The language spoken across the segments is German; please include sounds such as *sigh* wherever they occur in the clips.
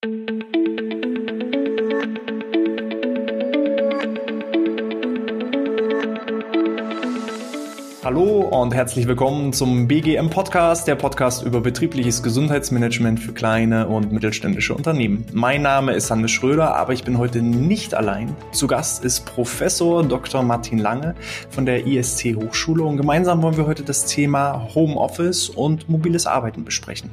Hallo und herzlich willkommen zum BGM Podcast, der Podcast über betriebliches Gesundheitsmanagement für kleine und mittelständische Unternehmen. Mein Name ist Hannes Schröder, aber ich bin heute nicht allein. Zu Gast ist Professor Dr. Martin Lange von der ISC Hochschule und gemeinsam wollen wir heute das Thema Homeoffice und mobiles Arbeiten besprechen.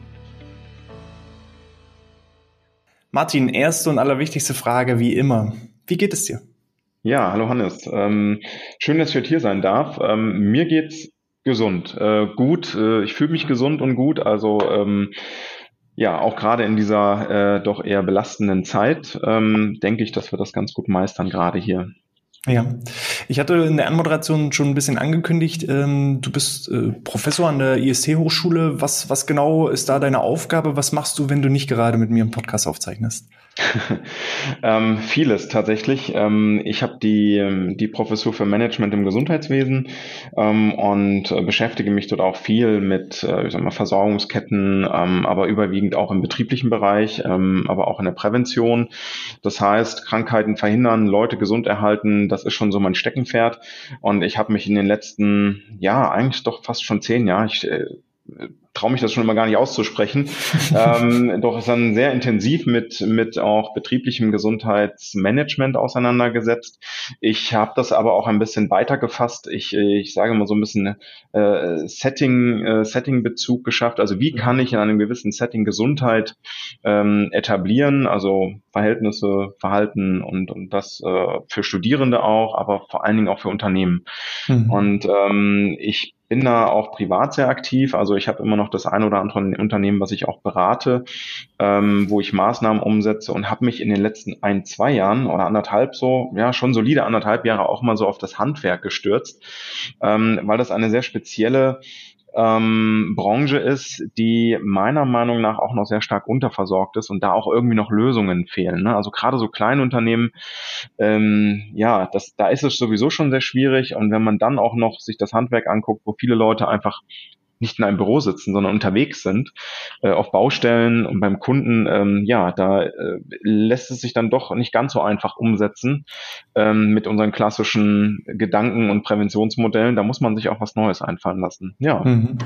Martin, erste und allerwichtigste Frage wie immer. Wie geht es dir? Ja, hallo Hannes. Ähm, schön, dass ich heute hier sein darf. Ähm, mir geht's gesund, äh, gut. Äh, ich fühle mich gesund und gut. Also ähm, ja, auch gerade in dieser äh, doch eher belastenden Zeit ähm, denke ich, dass wir das ganz gut meistern gerade hier. Ja, ich hatte in der Anmoderation schon ein bisschen angekündigt, ähm, du bist äh, Professor an der IST-Hochschule. Was, was genau ist da deine Aufgabe? Was machst du, wenn du nicht gerade mit mir einen Podcast aufzeichnest? *laughs* ähm, vieles tatsächlich. Ähm, ich habe die, ähm, die Professur für Management im Gesundheitswesen ähm, und äh, beschäftige mich dort auch viel mit äh, ich sag mal, Versorgungsketten, ähm, aber überwiegend auch im betrieblichen Bereich, ähm, aber auch in der Prävention. Das heißt, Krankheiten verhindern, Leute gesund erhalten, das ist schon so mein Steckenpferd. Und ich habe mich in den letzten, ja, eigentlich doch fast schon zehn Jahren, ich äh, traue mich das schon immer gar nicht auszusprechen. *laughs* ähm, doch ist dann sehr intensiv mit, mit auch betrieblichem Gesundheitsmanagement auseinandergesetzt. Ich habe das aber auch ein bisschen weiter gefasst. Ich, ich sage mal so ein bisschen äh, Setting, äh, Setting-Bezug geschafft. Also wie kann ich in einem gewissen Setting Gesundheit ähm, etablieren? Also Verhältnisse, Verhalten und, und das äh, für Studierende auch, aber vor allen Dingen auch für Unternehmen. Mhm. Und ähm, ich bin da auch privat sehr aktiv. Also ich habe immer noch das ein oder andere Unternehmen, was ich auch berate, ähm, wo ich Maßnahmen umsetze und habe mich in den letzten ein, zwei Jahren oder anderthalb so, ja, schon solide anderthalb Jahre auch mal so auf das Handwerk gestürzt, ähm, weil das eine sehr spezielle ähm, Branche ist, die meiner Meinung nach auch noch sehr stark unterversorgt ist und da auch irgendwie noch Lösungen fehlen. Ne? Also gerade so kleine Unternehmen, ähm, ja, das, da ist es sowieso schon sehr schwierig und wenn man dann auch noch sich das Handwerk anguckt, wo viele Leute einfach nicht in einem Büro sitzen, sondern unterwegs sind, äh, auf Baustellen und beim Kunden, ähm, ja, da äh, lässt es sich dann doch nicht ganz so einfach umsetzen ähm, mit unseren klassischen Gedanken und Präventionsmodellen. Da muss man sich auch was Neues einfallen lassen. Ja. Mhm.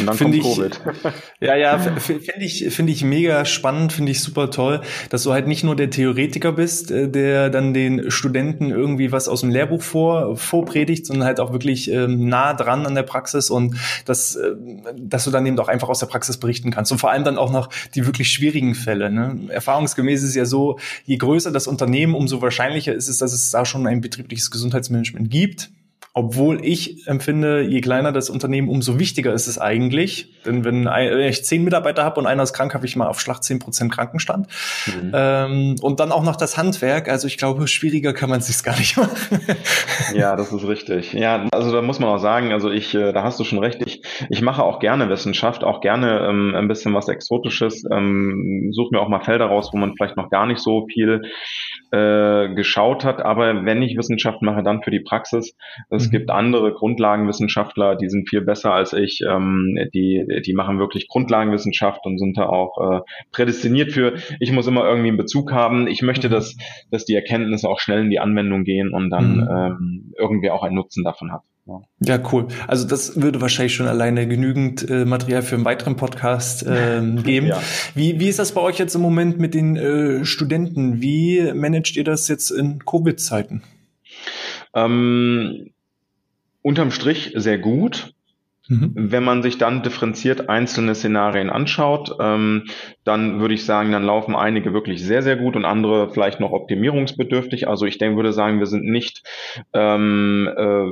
Und dann find kommt Covid. *laughs* ja, ja, finde ich, finde ich mega spannend, finde ich super toll, dass du halt nicht nur der Theoretiker bist, äh, der dann den Studenten irgendwie was aus dem Lehrbuch vor, vorpredigt, sondern halt auch wirklich ähm, nah dran an der Praxis und dass, äh, dass du dann eben auch einfach aus der Praxis berichten kannst. Und vor allem dann auch noch die wirklich schwierigen Fälle. Ne? Erfahrungsgemäß ist es ja so, je größer das Unternehmen, umso wahrscheinlicher ist es, dass es da schon ein betriebliches Gesundheitsmanagement gibt obwohl ich empfinde, je kleiner das Unternehmen, umso wichtiger ist es eigentlich. Denn wenn ich zehn Mitarbeiter habe und einer ist krank, habe ich mal auf Schlag zehn Prozent Krankenstand. Mhm. Ähm, und dann auch noch das Handwerk. Also ich glaube, schwieriger kann man es sich gar nicht machen. ja, das ist richtig. Ja, also da muss man auch sagen, also ich, äh, da hast du schon recht. Ich, ich mache auch gerne Wissenschaft, auch gerne ähm, ein bisschen was Exotisches. Ähm, suche mir auch mal Felder raus, wo man vielleicht noch gar nicht so viel äh, geschaut hat. Aber wenn ich Wissenschaft mache, dann für die Praxis. Es gibt andere Grundlagenwissenschaftler, die sind viel besser als ich. Ähm, die, die machen wirklich Grundlagenwissenschaft und sind da auch äh, prädestiniert für. Ich muss immer irgendwie einen Bezug haben. Ich möchte, mhm. dass, dass die Erkenntnisse auch schnell in die Anwendung gehen und dann mhm. ähm, irgendwer auch einen Nutzen davon hat. Ja. cool. Also das würde wahrscheinlich schon alleine genügend äh, Material für einen weiteren Podcast ähm, *laughs* geben. ja. wie, wie ist das bei euch jetzt im Moment mit den äh, Studenten? Wie managt ihr das jetzt in Covid-Zeiten? Ähm, unterm Strich sehr gut. Mhm. Wenn man sich dann differenziert einzelne Szenarien anschaut, ähm, dann würde ich sagen, dann laufen einige wirklich sehr, sehr gut und andere vielleicht noch optimierungsbedürftig. Also ich denke, würde sagen, wir sind nicht, ähm, äh,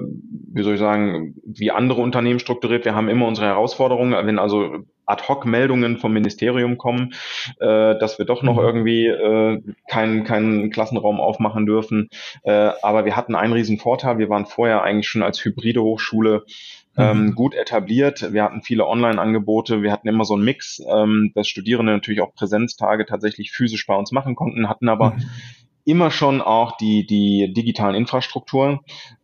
wie soll ich sagen, wie andere Unternehmen strukturiert. Wir haben immer unsere Herausforderungen. Wenn also Ad-Hoc-Meldungen vom Ministerium kommen, äh, dass wir doch noch mhm. irgendwie äh, keinen keinen Klassenraum aufmachen dürfen. Äh, aber wir hatten einen riesen Vorteil. Wir waren vorher eigentlich schon als hybride Hochschule ähm, mhm. gut etabliert. Wir hatten viele Online-Angebote, wir hatten immer so einen Mix, ähm, dass Studierende natürlich auch Präsenztage tatsächlich physisch bei uns machen konnten, hatten aber mhm immer schon auch die, die digitalen Infrastrukturen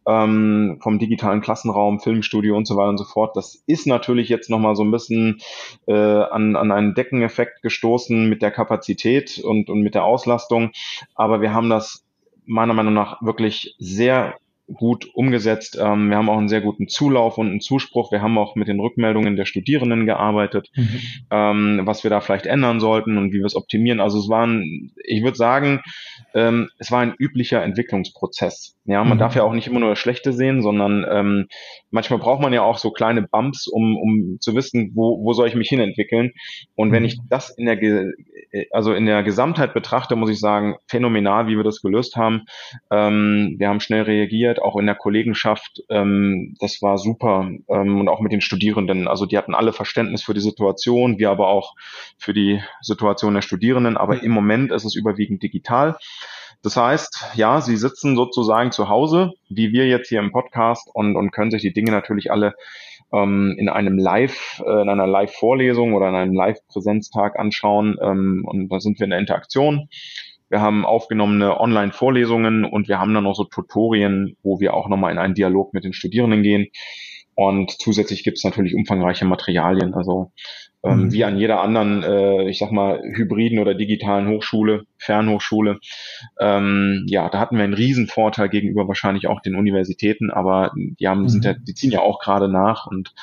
ähm, vom digitalen Klassenraum, Filmstudio und so weiter und so fort. Das ist natürlich jetzt nochmal so ein bisschen äh, an, an einen Deckeneffekt gestoßen mit der Kapazität und, und mit der Auslastung. Aber wir haben das meiner Meinung nach wirklich sehr gut umgesetzt. Ähm, wir haben auch einen sehr guten Zulauf und einen Zuspruch. Wir haben auch mit den Rückmeldungen der Studierenden gearbeitet, mhm. ähm, was wir da vielleicht ändern sollten und wie wir es optimieren. Also es war ein, ich würde sagen, ähm, es war ein üblicher Entwicklungsprozess. Ja, man mhm. darf ja auch nicht immer nur das Schlechte sehen, sondern ähm, manchmal braucht man ja auch so kleine Bumps, um, um zu wissen, wo, wo soll ich mich hinentwickeln. Und mhm. wenn ich das in der, also in der Gesamtheit betrachte, muss ich sagen, phänomenal, wie wir das gelöst haben. Ähm, wir haben schnell reagiert, auch in der Kollegenschaft. Ähm, das war super ähm, und auch mit den Studierenden. Also die hatten alle Verständnis für die Situation, wir aber auch für die Situation der Studierenden. Aber im Moment ist es überwiegend digital. Das heißt, ja, sie sitzen sozusagen zu Hause, wie wir jetzt hier im Podcast und, und können sich die Dinge natürlich alle ähm, in einem Live, äh, in einer Live-Vorlesung oder in einem Live-Präsenztag anschauen. Ähm, und da sind wir in der Interaktion. Wir haben aufgenommene Online-Vorlesungen und wir haben dann noch so Tutorien, wo wir auch nochmal in einen Dialog mit den Studierenden gehen. Und zusätzlich gibt es natürlich umfangreiche Materialien. Also ähm, mhm. wie an jeder anderen, äh, ich sag mal, hybriden oder digitalen Hochschule, Fernhochschule. Ähm, ja, da hatten wir einen riesen Vorteil gegenüber wahrscheinlich auch den Universitäten, aber die haben, mhm. sind ja, die ziehen ja auch gerade nach und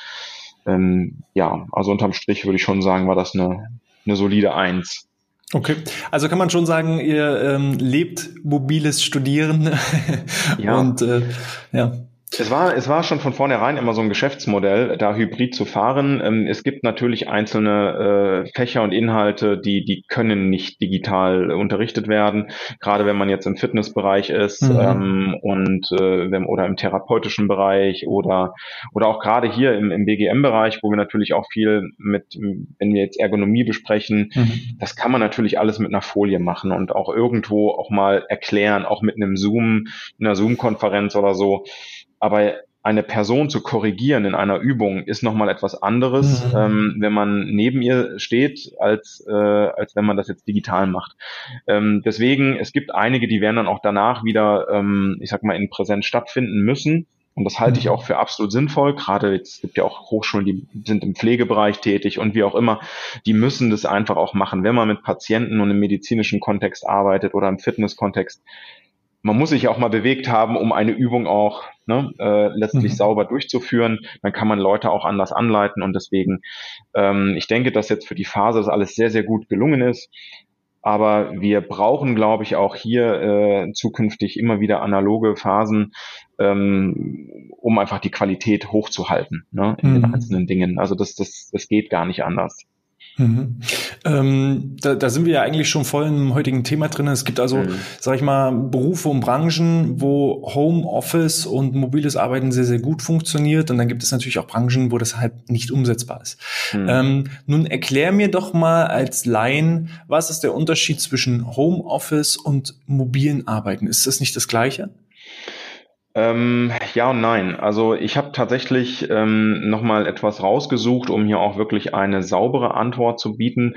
ähm, ja, also unterm Strich würde ich schon sagen, war das eine, eine solide Eins. Okay, also kann man schon sagen, ihr ähm, lebt mobiles Studieren *laughs* ja. und äh, ja. Es war, es war schon von vornherein immer so ein Geschäftsmodell, da hybrid zu fahren. Ähm, es gibt natürlich einzelne äh, Fächer und Inhalte, die, die können nicht digital unterrichtet werden. Gerade wenn man jetzt im Fitnessbereich ist mhm. ähm, und äh, wenn, oder im therapeutischen Bereich oder, oder auch gerade hier im, im BGM-Bereich, wo wir natürlich auch viel mit, wenn wir jetzt Ergonomie besprechen, mhm. das kann man natürlich alles mit einer Folie machen und auch irgendwo auch mal erklären, auch mit einem Zoom, einer Zoom-Konferenz oder so. Aber eine Person zu korrigieren in einer Übung ist nochmal etwas anderes, mhm. ähm, wenn man neben ihr steht, als, äh, als wenn man das jetzt digital macht. Ähm, deswegen, es gibt einige, die werden dann auch danach wieder, ähm, ich sag mal, in Präsenz stattfinden müssen. Und das halte ich mhm. auch für absolut sinnvoll. Gerade jetzt gibt ja auch Hochschulen, die sind im Pflegebereich tätig und wie auch immer. Die müssen das einfach auch machen. Wenn man mit Patienten und im medizinischen Kontext arbeitet oder im Fitnesskontext, man muss sich auch mal bewegt haben, um eine Übung auch ne, äh, letztlich mhm. sauber durchzuführen. Dann kann man Leute auch anders anleiten und deswegen, ähm, ich denke, dass jetzt für die Phase das alles sehr, sehr gut gelungen ist. Aber wir brauchen, glaube ich, auch hier äh, zukünftig immer wieder analoge Phasen, ähm, um einfach die Qualität hochzuhalten ne, in mhm. den einzelnen Dingen. Also das, das, das geht gar nicht anders. Mhm. Ähm, da, da sind wir ja eigentlich schon voll im heutigen Thema drin. Es gibt also, mhm. sag ich mal, Berufe und Branchen, wo Homeoffice und mobiles Arbeiten sehr, sehr gut funktioniert. Und dann gibt es natürlich auch Branchen, wo das halt nicht umsetzbar ist. Mhm. Ähm, nun erklär mir doch mal als Laien, was ist der Unterschied zwischen Homeoffice und mobilen Arbeiten? Ist das nicht das Gleiche? Ähm, ja und nein. Also ich habe tatsächlich ähm, nochmal etwas rausgesucht, um hier auch wirklich eine saubere Antwort zu bieten.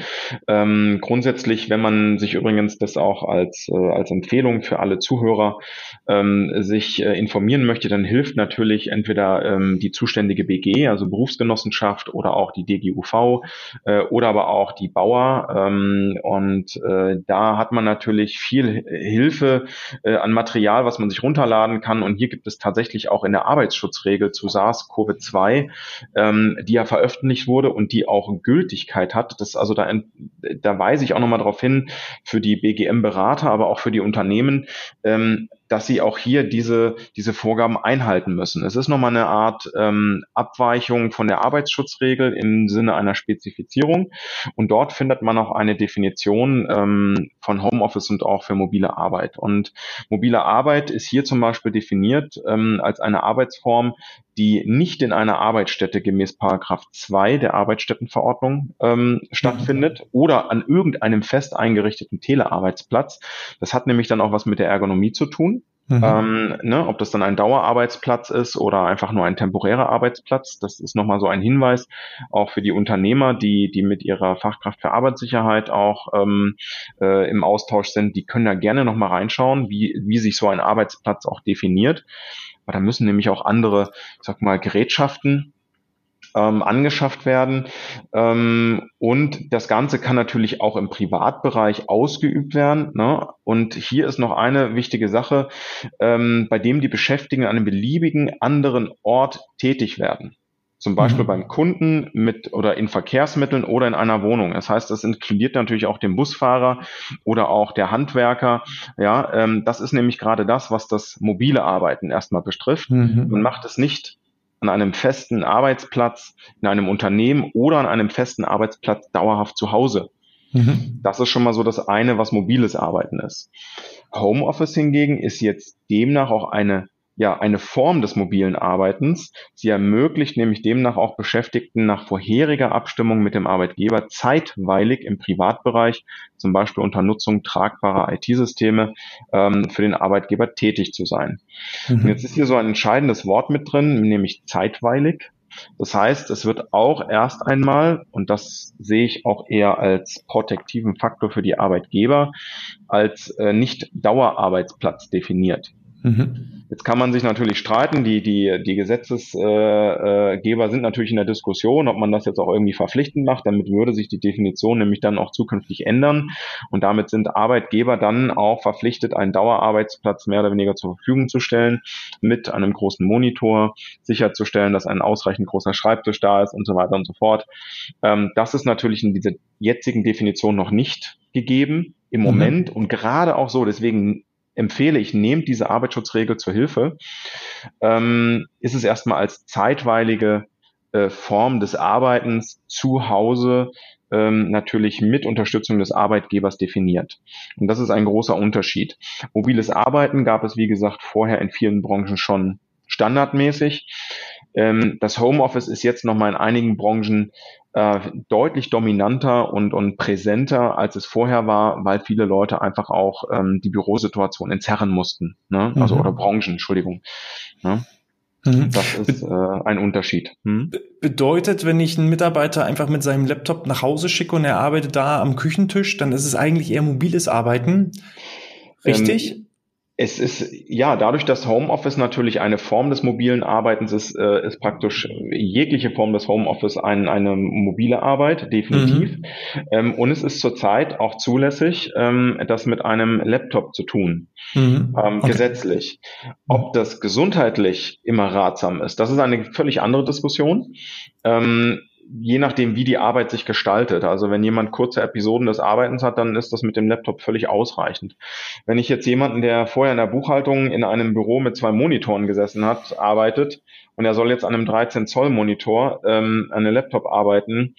Ähm, grundsätzlich, wenn man sich übrigens das auch als, äh, als Empfehlung für alle Zuhörer ähm, sich äh, informieren möchte, dann hilft natürlich entweder ähm, die zuständige BG, also Berufsgenossenschaft oder auch die DGUV äh, oder aber auch die Bauer. Ähm, und äh, da hat man natürlich viel Hilfe äh, an Material, was man sich runterladen kann und hier gibt es tatsächlich auch in der Arbeitsschutzregel zu SARS-CoV-2, ähm, die ja veröffentlicht wurde und die auch Gültigkeit hat. Das also da, da weise ich auch nochmal darauf hin für die BGM-Berater, aber auch für die Unternehmen. Ähm, dass sie auch hier diese, diese Vorgaben einhalten müssen. Es ist nochmal eine Art ähm, Abweichung von der Arbeitsschutzregel im Sinne einer Spezifizierung. Und dort findet man auch eine Definition ähm, von Homeoffice und auch für mobile Arbeit. Und mobile Arbeit ist hier zum Beispiel definiert ähm, als eine Arbeitsform, die nicht in einer Arbeitsstätte gemäß Paragraph 2 der Arbeitsstättenverordnung ähm, stattfindet oder an irgendeinem fest eingerichteten Telearbeitsplatz. Das hat nämlich dann auch was mit der Ergonomie zu tun. Mhm. Ähm, ne, ob das dann ein Dauerarbeitsplatz ist oder einfach nur ein temporärer Arbeitsplatz, das ist nochmal so ein Hinweis auch für die Unternehmer, die, die mit ihrer Fachkraft für Arbeitssicherheit auch ähm, äh, im Austausch sind, die können da gerne nochmal reinschauen, wie, wie sich so ein Arbeitsplatz auch definiert. Aber da müssen nämlich auch andere, ich sag mal, Gerätschaften ähm, angeschafft werden. Ähm, und das Ganze kann natürlich auch im Privatbereich ausgeübt werden. Ne? Und hier ist noch eine wichtige Sache, ähm, bei dem die Beschäftigten an einem beliebigen anderen Ort tätig werden. Zum Beispiel mhm. beim Kunden mit oder in Verkehrsmitteln oder in einer Wohnung. Das heißt, das inkludiert natürlich auch den Busfahrer oder auch der Handwerker. Ja, ähm, das ist nämlich gerade das, was das mobile Arbeiten erstmal betrifft. Mhm. Man macht es nicht an einem festen Arbeitsplatz, in einem Unternehmen oder an einem festen Arbeitsplatz dauerhaft zu Hause. Mhm. Das ist schon mal so das eine, was mobiles Arbeiten ist. Homeoffice hingegen ist jetzt demnach auch eine ja eine Form des mobilen Arbeitens. Sie ermöglicht nämlich demnach auch Beschäftigten nach vorheriger Abstimmung mit dem Arbeitgeber zeitweilig im Privatbereich, zum Beispiel unter Nutzung tragbarer IT-Systeme, ähm, für den Arbeitgeber tätig zu sein. Mhm. Jetzt ist hier so ein entscheidendes Wort mit drin, nämlich zeitweilig. Das heißt, es wird auch erst einmal, und das sehe ich auch eher als protektiven Faktor für die Arbeitgeber, als äh, nicht Dauerarbeitsplatz definiert. Mhm. Jetzt kann man sich natürlich streiten, die, die, die Gesetzesgeber äh, sind natürlich in der Diskussion, ob man das jetzt auch irgendwie verpflichtend macht. Damit würde sich die Definition nämlich dann auch zukünftig ändern. Und damit sind Arbeitgeber dann auch verpflichtet, einen Dauerarbeitsplatz mehr oder weniger zur Verfügung zu stellen, mit einem großen Monitor, sicherzustellen, dass ein ausreichend großer Schreibtisch da ist und so weiter und so fort. Ähm, das ist natürlich in dieser jetzigen Definition noch nicht gegeben im mhm. Moment mhm. und gerade auch so, deswegen empfehle ich, nehmt diese Arbeitsschutzregel zur Hilfe, ähm, ist es erstmal als zeitweilige äh, Form des Arbeitens zu Hause ähm, natürlich mit Unterstützung des Arbeitgebers definiert. Und das ist ein großer Unterschied. Mobiles Arbeiten gab es, wie gesagt, vorher in vielen Branchen schon standardmäßig. Ähm, das Homeoffice ist jetzt nochmal in einigen Branchen äh, deutlich dominanter und, und präsenter, als es vorher war, weil viele Leute einfach auch ähm, die Bürosituation entzerren mussten. Ne? Also mhm. oder Branchen, Entschuldigung. Ne? Mhm. Das ist äh, ein Unterschied. Hm? Bedeutet, wenn ich einen Mitarbeiter einfach mit seinem Laptop nach Hause schicke und er arbeitet da am Küchentisch, dann ist es eigentlich eher mobiles Arbeiten. Richtig? Ähm, es ist, ja, dadurch, dass Homeoffice natürlich eine Form des mobilen Arbeitens ist, äh, ist praktisch jegliche Form des Homeoffice ein, eine mobile Arbeit, definitiv. Mhm. Ähm, und es ist zurzeit auch zulässig, ähm, das mit einem Laptop zu tun, mhm. ähm, okay. gesetzlich. Ob das gesundheitlich immer ratsam ist, das ist eine völlig andere Diskussion. Ähm, je nachdem, wie die Arbeit sich gestaltet. Also wenn jemand kurze Episoden des Arbeitens hat, dann ist das mit dem Laptop völlig ausreichend. Wenn ich jetzt jemanden, der vorher in der Buchhaltung in einem Büro mit zwei Monitoren gesessen hat, arbeitet und er soll jetzt an einem 13 Zoll Monitor ähm, an einem Laptop arbeiten,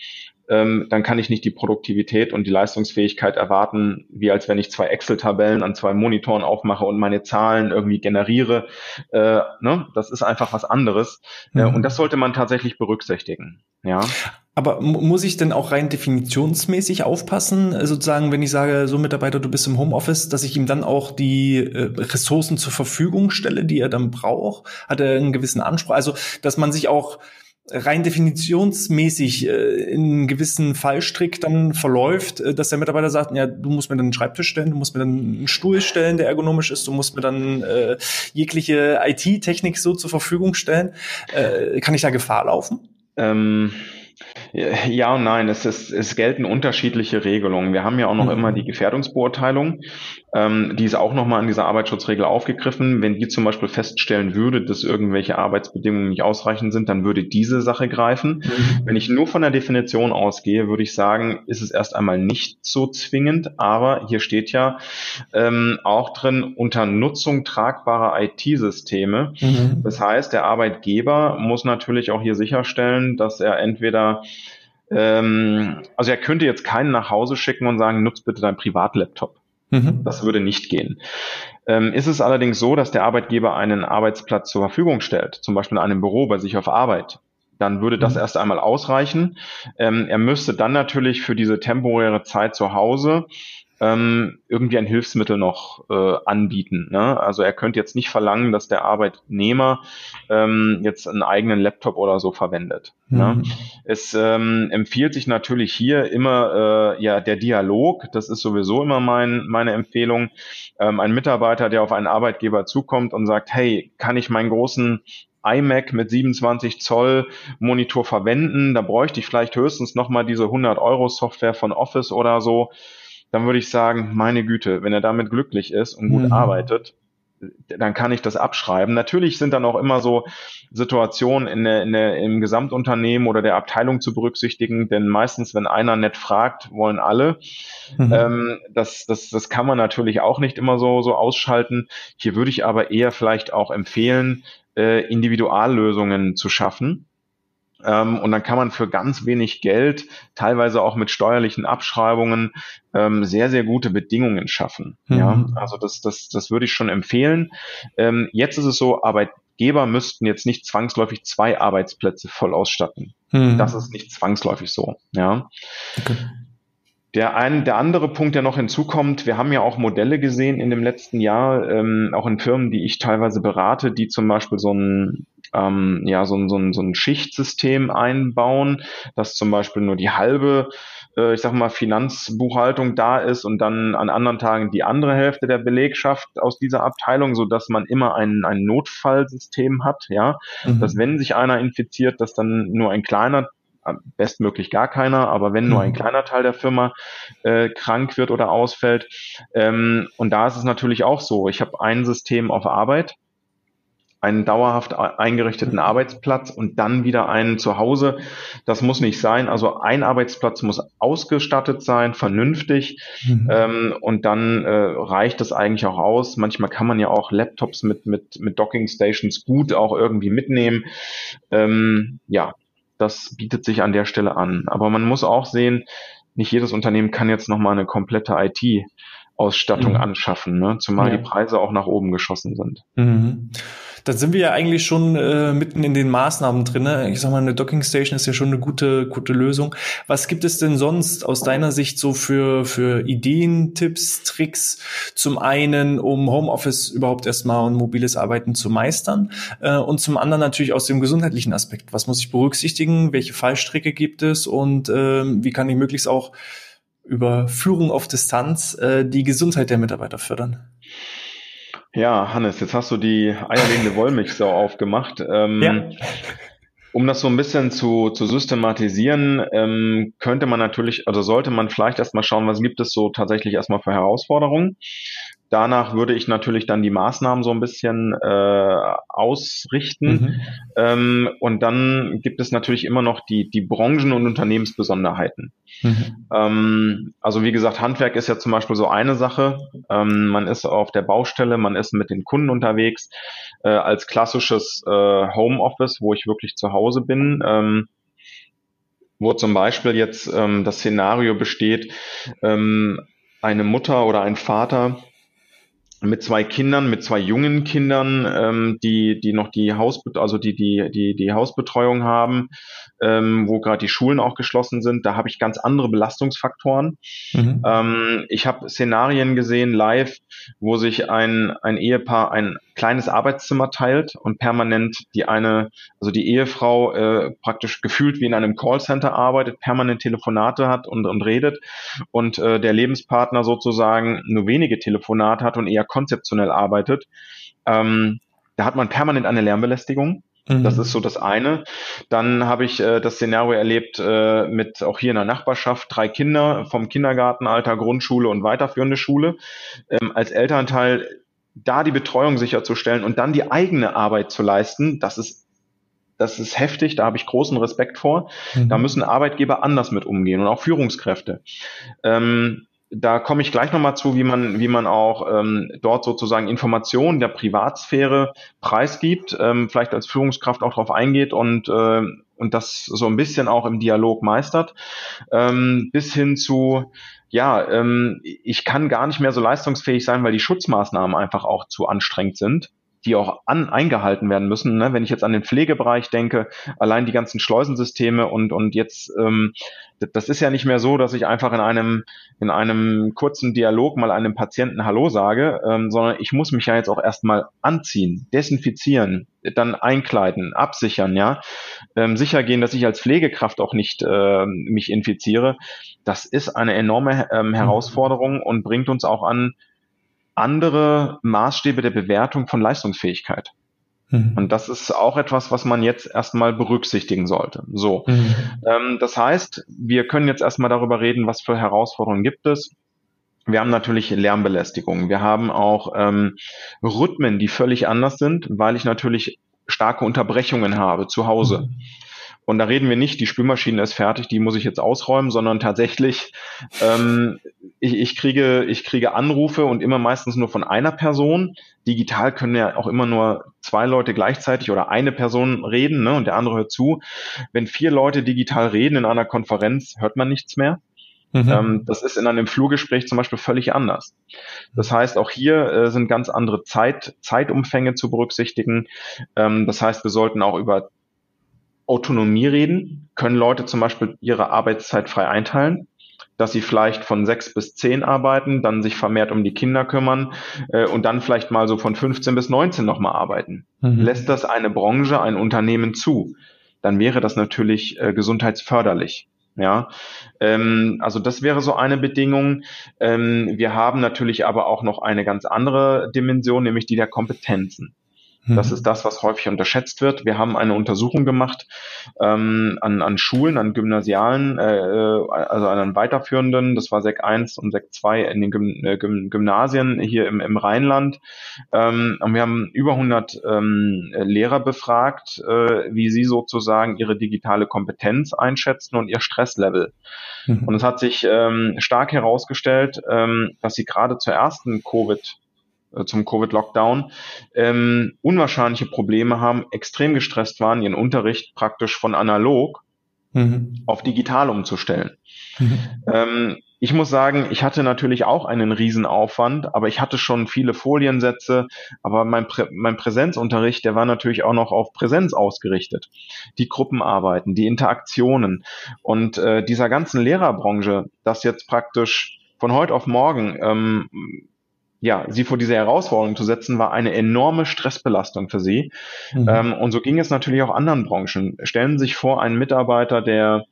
ähm, dann kann ich nicht die Produktivität und die Leistungsfähigkeit erwarten, wie als wenn ich zwei Excel-Tabellen an zwei Monitoren aufmache und meine Zahlen irgendwie generiere. Äh, ne? Das ist einfach was anderes. Äh, mhm. Äh, und das sollte man tatsächlich berücksichtigen. Ja. Aber muss ich denn auch rein definitionsmäßig aufpassen, sozusagen, wenn ich sage, so Mitarbeiter, du bist im Homeoffice, dass ich ihm dann auch die äh, Ressourcen zur Verfügung stelle, die er dann braucht? Hat er einen gewissen Anspruch? Also, dass man sich auch rein definitionsmäßig äh, in einen gewissen Fallstrick dann verläuft, äh, dass der Mitarbeiter sagt, ja, du musst mir dann einen Schreibtisch stellen, du musst mir dann einen Stuhl stellen, der ergonomisch ist, du musst mir dann äh, jegliche IT-Technik so zur Verfügung stellen. Äh, kann ich da Gefahr laufen? Ähm ja und nein, es, ist, es gelten unterschiedliche Regelungen. Wir haben ja auch noch mhm. immer die Gefährdungsbeurteilung. Ähm, die ist auch nochmal in dieser Arbeitsschutzregel aufgegriffen. Wenn die zum Beispiel feststellen würde, dass irgendwelche Arbeitsbedingungen nicht ausreichend sind, dann würde diese Sache greifen. Mhm. Wenn ich nur von der Definition ausgehe, würde ich sagen, ist es erst einmal nicht so zwingend, aber hier steht ja ähm, auch drin unter Nutzung tragbarer IT-Systeme. Mhm. Das heißt, der Arbeitgeber muss natürlich auch hier sicherstellen, dass er entweder ähm, also er könnte jetzt keinen nach Hause schicken und sagen, nutz bitte dein Privatlaptop. Mhm. Das würde nicht gehen. Ähm, ist es allerdings so, dass der Arbeitgeber einen Arbeitsplatz zur Verfügung stellt, zum Beispiel in einem Büro bei sich auf Arbeit, dann würde das mhm. erst einmal ausreichen. Ähm, er müsste dann natürlich für diese temporäre Zeit zu Hause ähm, irgendwie ein Hilfsmittel noch äh, anbieten. Ne? Also er könnte jetzt nicht verlangen, dass der Arbeitnehmer ähm, jetzt einen eigenen Laptop oder so verwendet. Ne? Mhm. Ne? Es ähm, empfiehlt sich natürlich hier immer äh, ja der Dialog. Das ist sowieso immer mein, meine Empfehlung. Ähm, ein Mitarbeiter, der auf einen Arbeitgeber zukommt und sagt, hey, kann ich meinen großen iMac mit 27 Zoll Monitor verwenden, da bräuchte ich vielleicht höchstens nochmal diese 100 Euro Software von Office oder so, dann würde ich sagen, meine Güte, wenn er damit glücklich ist und gut mhm. arbeitet, dann kann ich das abschreiben. Natürlich sind dann auch immer so Situationen in der, in der, im Gesamtunternehmen oder der Abteilung zu berücksichtigen, denn meistens, wenn einer nett fragt, wollen alle. Mhm. Ähm, das, das, das kann man natürlich auch nicht immer so, so ausschalten. Hier würde ich aber eher vielleicht auch empfehlen, äh, Individuallösungen zu schaffen. Ähm, und dann kann man für ganz wenig Geld, teilweise auch mit steuerlichen Abschreibungen, ähm, sehr, sehr gute Bedingungen schaffen. Mhm. Ja, also das, das, das würde ich schon empfehlen. Ähm, jetzt ist es so, Arbeitgeber müssten jetzt nicht zwangsläufig zwei Arbeitsplätze voll ausstatten. Mhm. Das ist nicht zwangsläufig so. Ja. Okay. Der, ein, der andere Punkt, der noch hinzukommt, wir haben ja auch Modelle gesehen in dem letzten Jahr, ähm, auch in Firmen, die ich teilweise berate, die zum Beispiel so ein, ähm, ja, so ein, so, ein, so ein Schichtsystem einbauen, dass zum Beispiel nur die halbe, äh, ich sag mal, Finanzbuchhaltung da ist und dann an anderen Tagen die andere Hälfte der Belegschaft aus dieser Abteilung, so dass man immer ein, ein Notfallsystem hat, ja, mhm. dass wenn sich einer infiziert, dass dann nur ein kleiner bestmöglich gar keiner, aber wenn nur ein mhm. kleiner Teil der Firma äh, krank wird oder ausfällt. Ähm, und da ist es natürlich auch so, ich habe ein System auf Arbeit, einen dauerhaft eingerichteten Arbeitsplatz und dann wieder einen zu Hause. Das muss nicht sein. Also ein Arbeitsplatz muss ausgestattet sein, vernünftig. Mhm. Ähm, und dann äh, reicht es eigentlich auch aus. Manchmal kann man ja auch Laptops mit, mit, mit Docking Stations gut auch irgendwie mitnehmen. Ähm, ja, das bietet sich an der Stelle an. Aber man muss auch sehen, nicht jedes Unternehmen kann jetzt nochmal eine komplette IT Ausstattung mhm. anschaffen, ne? zumal ja. die Preise auch nach oben geschossen sind. Mhm. Dann sind wir ja eigentlich schon äh, mitten in den Maßnahmen drin. Ich sag mal, eine Docking Station ist ja schon eine gute, gute Lösung. Was gibt es denn sonst aus deiner Sicht so für, für Ideen, Tipps, Tricks? Zum einen, um Homeoffice überhaupt erstmal und mobiles Arbeiten zu meistern äh, und zum anderen natürlich aus dem gesundheitlichen Aspekt. Was muss ich berücksichtigen? Welche Fallstricke gibt es und äh, wie kann ich möglichst auch über Führung auf Distanz äh, die Gesundheit der Mitarbeiter fördern? Ja, Hannes, jetzt hast du die eierlegende Wollmilchsau *laughs* aufgemacht. Ähm, ja. Um das so ein bisschen zu, zu systematisieren, ähm, könnte man natürlich, also sollte man vielleicht erstmal schauen, was gibt es so tatsächlich erstmal für Herausforderungen. Danach würde ich natürlich dann die Maßnahmen so ein bisschen äh, ausrichten. Mhm. Ähm, und dann gibt es natürlich immer noch die, die Branchen- und Unternehmensbesonderheiten. Mhm. Ähm, also wie gesagt, Handwerk ist ja zum Beispiel so eine Sache. Ähm, man ist auf der Baustelle, man ist mit den Kunden unterwegs. Äh, als klassisches äh, Homeoffice, wo ich wirklich zu Hause bin, ähm, wo zum Beispiel jetzt ähm, das Szenario besteht, ähm, eine Mutter oder ein Vater mit zwei Kindern, mit zwei jungen Kindern, ähm, die, die noch die Hausbet also die, die, die, die Hausbetreuung haben, ähm, wo gerade die Schulen auch geschlossen sind. Da habe ich ganz andere Belastungsfaktoren. Mhm. Ähm, ich habe Szenarien gesehen live, wo sich ein, ein Ehepaar ein kleines Arbeitszimmer teilt und permanent die eine, also die Ehefrau äh, praktisch gefühlt wie in einem Callcenter arbeitet, permanent Telefonate hat und, und redet und äh, der Lebenspartner sozusagen nur wenige Telefonate hat und eher konzeptionell arbeitet. Ähm, da hat man permanent eine Lärmbelästigung. Das mhm. ist so das eine. Dann habe ich äh, das Szenario erlebt äh, mit auch hier in der Nachbarschaft drei Kinder vom Kindergartenalter, Grundschule und weiterführende Schule. Ähm, als Elternteil da die Betreuung sicherzustellen und dann die eigene Arbeit zu leisten, das ist das ist heftig, da habe ich großen Respekt vor. Mhm. Da müssen Arbeitgeber anders mit umgehen und auch Führungskräfte. Ähm, da komme ich gleich nochmal zu, wie man, wie man auch ähm, dort sozusagen Informationen der Privatsphäre preisgibt, ähm, vielleicht als Führungskraft auch darauf eingeht und, äh, und das so ein bisschen auch im Dialog meistert, ähm, bis hin zu, ja, ähm, ich kann gar nicht mehr so leistungsfähig sein, weil die Schutzmaßnahmen einfach auch zu anstrengend sind. Die auch an, eingehalten werden müssen. Ne? Wenn ich jetzt an den Pflegebereich denke, allein die ganzen Schleusensysteme und, und jetzt, ähm, das ist ja nicht mehr so, dass ich einfach in einem, in einem kurzen Dialog mal einem Patienten Hallo sage, ähm, sondern ich muss mich ja jetzt auch erstmal anziehen, desinfizieren, dann einkleiden, absichern, ja, ähm, sicher gehen, dass ich als Pflegekraft auch nicht äh, mich infiziere. Das ist eine enorme ähm, mhm. Herausforderung und bringt uns auch an, andere Maßstäbe der Bewertung von Leistungsfähigkeit. Mhm. Und das ist auch etwas, was man jetzt erstmal berücksichtigen sollte. So. Mhm. Ähm, das heißt, wir können jetzt erstmal darüber reden, was für Herausforderungen gibt es. Wir haben natürlich Lärmbelästigung. Wir haben auch ähm, Rhythmen, die völlig anders sind, weil ich natürlich starke Unterbrechungen habe zu Hause. Mhm. Und da reden wir nicht, die Spülmaschine ist fertig, die muss ich jetzt ausräumen, sondern tatsächlich, ähm, ich, ich, kriege, ich kriege Anrufe und immer meistens nur von einer Person. Digital können ja auch immer nur zwei Leute gleichzeitig oder eine Person reden ne, und der andere hört zu. Wenn vier Leute digital reden in einer Konferenz, hört man nichts mehr. Mhm. Ähm, das ist in einem Flurgespräch zum Beispiel völlig anders. Das heißt, auch hier äh, sind ganz andere Zeit, Zeitumfänge zu berücksichtigen. Ähm, das heißt, wir sollten auch über Autonomie reden, können Leute zum Beispiel ihre Arbeitszeit frei einteilen, dass sie vielleicht von sechs bis zehn arbeiten, dann sich vermehrt um die Kinder kümmern äh, und dann vielleicht mal so von 15 bis 19 nochmal arbeiten. Mhm. Lässt das eine Branche, ein Unternehmen zu, dann wäre das natürlich äh, gesundheitsförderlich. Ja, ähm, also das wäre so eine Bedingung. Ähm, wir haben natürlich aber auch noch eine ganz andere Dimension, nämlich die der Kompetenzen. Das mhm. ist das, was häufig unterschätzt wird. Wir haben eine Untersuchung gemacht ähm, an, an Schulen, an Gymnasialen, äh, äh also an weiterführenden, das war Sek 1 und Sek 2 in den Gym, äh, Gymnasien hier im, im Rheinland. Ähm, und wir haben über 100 ähm, Lehrer befragt, äh, wie sie sozusagen ihre digitale Kompetenz einschätzen und ihr Stresslevel. Mhm. Und es hat sich ähm, stark herausgestellt, ähm, dass sie gerade zur ersten Covid zum Covid-Lockdown, ähm, unwahrscheinliche Probleme haben, extrem gestresst waren, ihren Unterricht praktisch von analog mhm. auf digital umzustellen. Mhm. Ähm, ich muss sagen, ich hatte natürlich auch einen Riesenaufwand, aber ich hatte schon viele Foliensätze, aber mein, Prä mein Präsenzunterricht, der war natürlich auch noch auf Präsenz ausgerichtet. Die Gruppenarbeiten, die Interaktionen und äh, dieser ganzen Lehrerbranche, das jetzt praktisch von heute auf morgen ähm, ja, sie vor diese Herausforderung zu setzen, war eine enorme Stressbelastung für sie. Mhm. Ähm, und so ging es natürlich auch anderen Branchen. Stellen Sie sich vor, einen Mitarbeiter, der,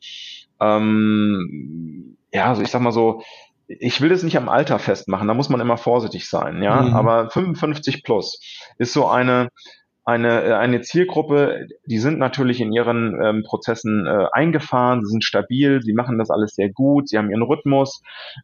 ähm, ja, also ich sag mal so, ich will das nicht am Alter festmachen, da muss man immer vorsichtig sein, ja, mhm. aber 55 plus ist so eine, eine, äh, eine Zielgruppe, die sind natürlich in ihren ähm, Prozessen äh, eingefahren, sie sind stabil, sie machen das alles sehr gut, sie haben ihren Rhythmus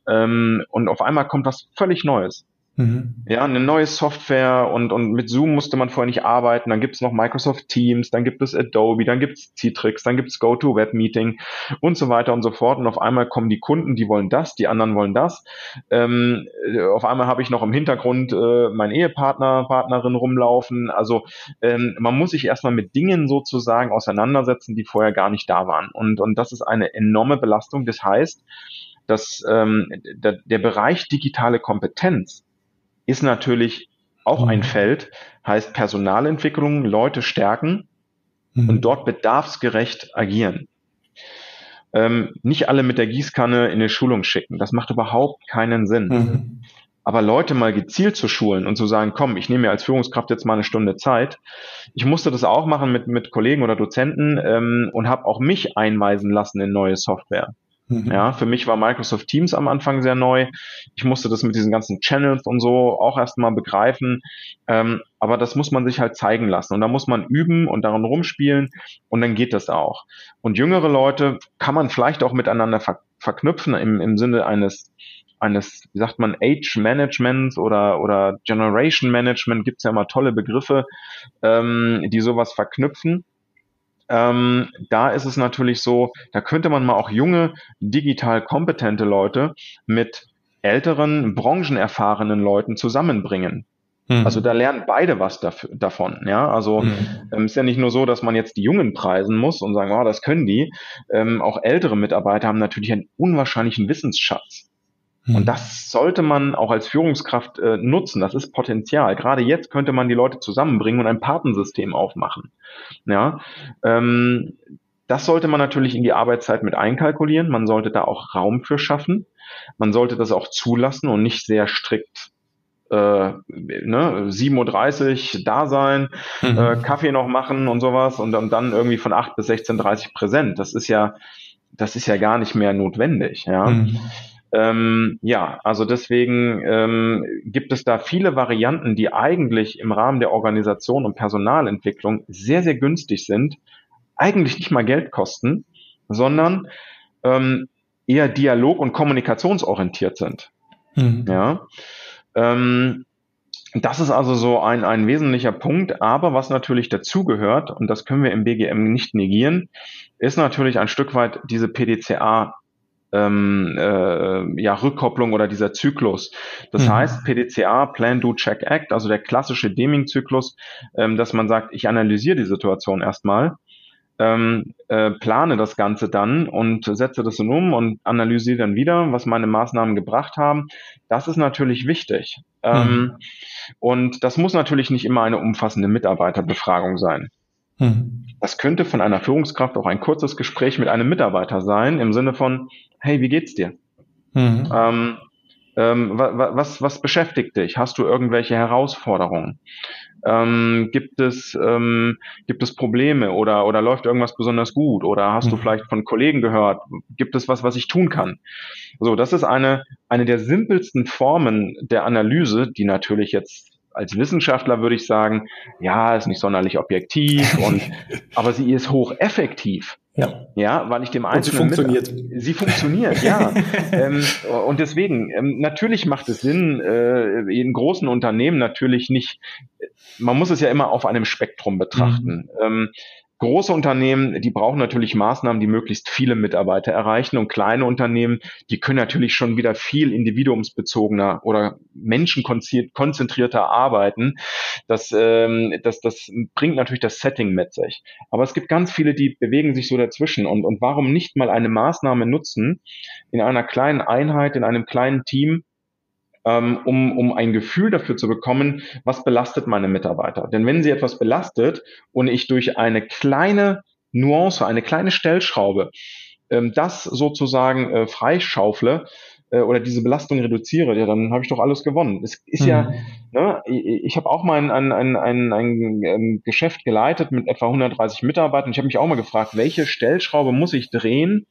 ähm, und auf einmal kommt was völlig Neues. Mhm. Ja, eine neue Software und, und mit Zoom musste man vorher nicht arbeiten. Dann gibt es noch Microsoft Teams, dann gibt es Adobe, dann gibt es Citrix, dann gibt es GoToWebMeeting und so weiter und so fort. Und auf einmal kommen die Kunden, die wollen das, die anderen wollen das. Ähm, auf einmal habe ich noch im Hintergrund äh, mein Ehepartner, Partnerin rumlaufen. Also ähm, man muss sich erstmal mit Dingen sozusagen auseinandersetzen, die vorher gar nicht da waren. Und, und das ist eine enorme Belastung. Das heißt, dass ähm, der, der Bereich digitale Kompetenz ist natürlich auch mhm. ein Feld, heißt Personalentwicklung, Leute stärken mhm. und dort bedarfsgerecht agieren. Ähm, nicht alle mit der Gießkanne in eine Schulung schicken. Das macht überhaupt keinen Sinn. Mhm. Aber Leute mal gezielt zu schulen und zu sagen, komm, ich nehme mir als Führungskraft jetzt mal eine Stunde Zeit. Ich musste das auch machen mit, mit Kollegen oder Dozenten ähm, und habe auch mich einweisen lassen in neue Software. Mhm. Ja, für mich war Microsoft Teams am Anfang sehr neu. Ich musste das mit diesen ganzen Channels und so auch erstmal begreifen. Ähm, aber das muss man sich halt zeigen lassen. Und da muss man üben und daran rumspielen und dann geht das auch. Und jüngere Leute kann man vielleicht auch miteinander ver verknüpfen im, im Sinne eines eines, wie sagt man, Age Management oder, oder Generation Management, gibt's ja immer tolle Begriffe, ähm, die sowas verknüpfen. Ähm, da ist es natürlich so, da könnte man mal auch junge, digital kompetente Leute mit älteren, branchenerfahrenen Leuten zusammenbringen. Mhm. Also da lernen beide was dafür, davon. Ja, also mhm. ähm, ist ja nicht nur so, dass man jetzt die Jungen preisen muss und sagen, oh, das können die. Ähm, auch ältere Mitarbeiter haben natürlich einen unwahrscheinlichen Wissensschatz. Mhm. Und das sollte man auch als Führungskraft äh, nutzen. Das ist Potenzial. Gerade jetzt könnte man die Leute zusammenbringen und ein Patensystem aufmachen. Ja, ähm, das sollte man natürlich in die Arbeitszeit mit einkalkulieren. Man sollte da auch Raum für schaffen. Man sollte das auch zulassen und nicht sehr strikt äh, ne, 7.30 Uhr da sein, mhm. äh, Kaffee noch machen und sowas und, und dann irgendwie von 8 bis 16.30 Uhr präsent. Das ist ja, das ist ja gar nicht mehr notwendig, ja. Mhm. Ähm, ja, also deswegen ähm, gibt es da viele Varianten, die eigentlich im Rahmen der Organisation und Personalentwicklung sehr, sehr günstig sind, eigentlich nicht mal Geld kosten, sondern ähm, eher dialog- und kommunikationsorientiert sind. Mhm. Ja. Ähm, das ist also so ein, ein wesentlicher Punkt. Aber was natürlich dazugehört, und das können wir im BGM nicht negieren, ist natürlich ein Stück weit diese PDCA ähm, äh, ja, Rückkopplung oder dieser Zyklus. Das mhm. heißt, PDCA, Plan, Do, Check, Act, also der klassische Deming-Zyklus, ähm, dass man sagt, ich analysiere die Situation erstmal ähm, äh, plane das Ganze dann und setze das dann um und analysiere dann wieder, was meine Maßnahmen gebracht haben. Das ist natürlich wichtig. Ähm, mhm. Und das muss natürlich nicht immer eine umfassende Mitarbeiterbefragung sein. Mhm. Das könnte von einer Führungskraft auch ein kurzes Gespräch mit einem Mitarbeiter sein, im Sinne von, hey, wie geht's dir? Mhm. Ähm, ähm, was, was beschäftigt dich? Hast du irgendwelche Herausforderungen? Ähm, gibt es ähm, gibt es Probleme oder oder läuft irgendwas besonders gut oder hast mhm. du vielleicht von Kollegen gehört? Gibt es was, was ich tun kann? So, das ist eine eine der simpelsten Formen der Analyse, die natürlich jetzt als Wissenschaftler würde ich sagen, ja, ist nicht sonderlich objektiv *laughs* und aber sie ist hocheffektiv. Ja. ja, weil ich dem Einzelnen. Und sie funktioniert. Mit, sie funktioniert, ja. *laughs* ähm, und deswegen, ähm, natürlich macht es Sinn, äh, in großen Unternehmen natürlich nicht, man muss es ja immer auf einem Spektrum betrachten. Mhm. Ähm, Große Unternehmen, die brauchen natürlich Maßnahmen, die möglichst viele Mitarbeiter erreichen und kleine Unternehmen, die können natürlich schon wieder viel individuumsbezogener oder menschenkonzentrierter arbeiten. Das, ähm, das, das bringt natürlich das Setting mit sich. Aber es gibt ganz viele, die bewegen sich so dazwischen und, und warum nicht mal eine Maßnahme nutzen in einer kleinen Einheit, in einem kleinen Team, ähm, um, um ein Gefühl dafür zu bekommen, was belastet meine Mitarbeiter. Denn wenn sie etwas belastet und ich durch eine kleine Nuance, eine kleine Stellschraube, ähm, das sozusagen äh, freischaufle, äh, oder diese Belastung reduziere, ja, dann habe ich doch alles gewonnen. Es ist mhm. ja, ne, ich, habe auch mal ein, ein, ein, ein, ein Geschäft geleitet mit etwa 130 Mitarbeitern. Ich habe mich auch mal gefragt, welche Stellschraube muss ich drehen,